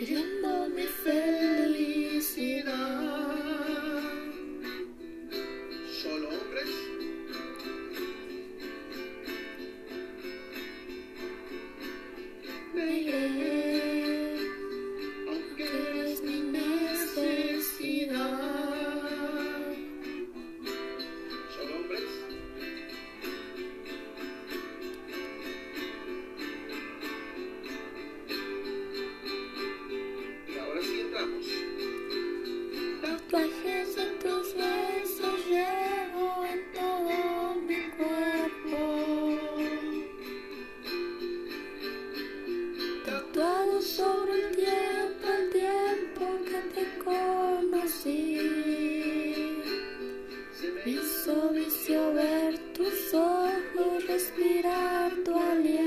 Yeah. tus ojos, respirar tu aliento.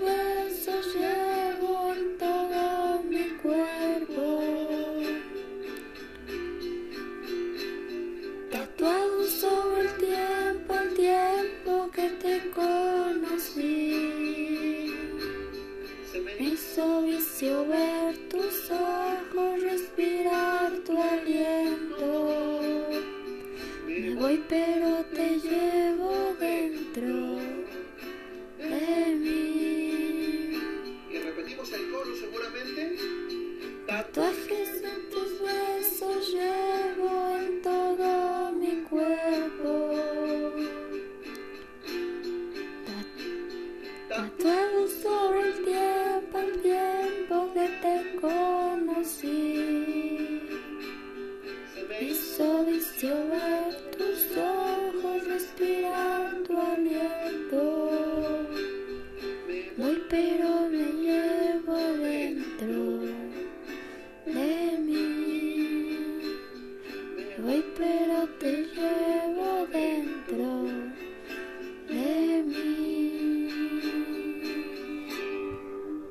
besos llevo en todo mi cuerpo, tatuado sobre el tiempo, el tiempo que te conocí. Me hizo vicio ver tus ojos, respirar tu aliento. Me voy pero te llevo. Tatuajes en tus huesos llevo en todo mi cuerpo. Tatuados Sleeping.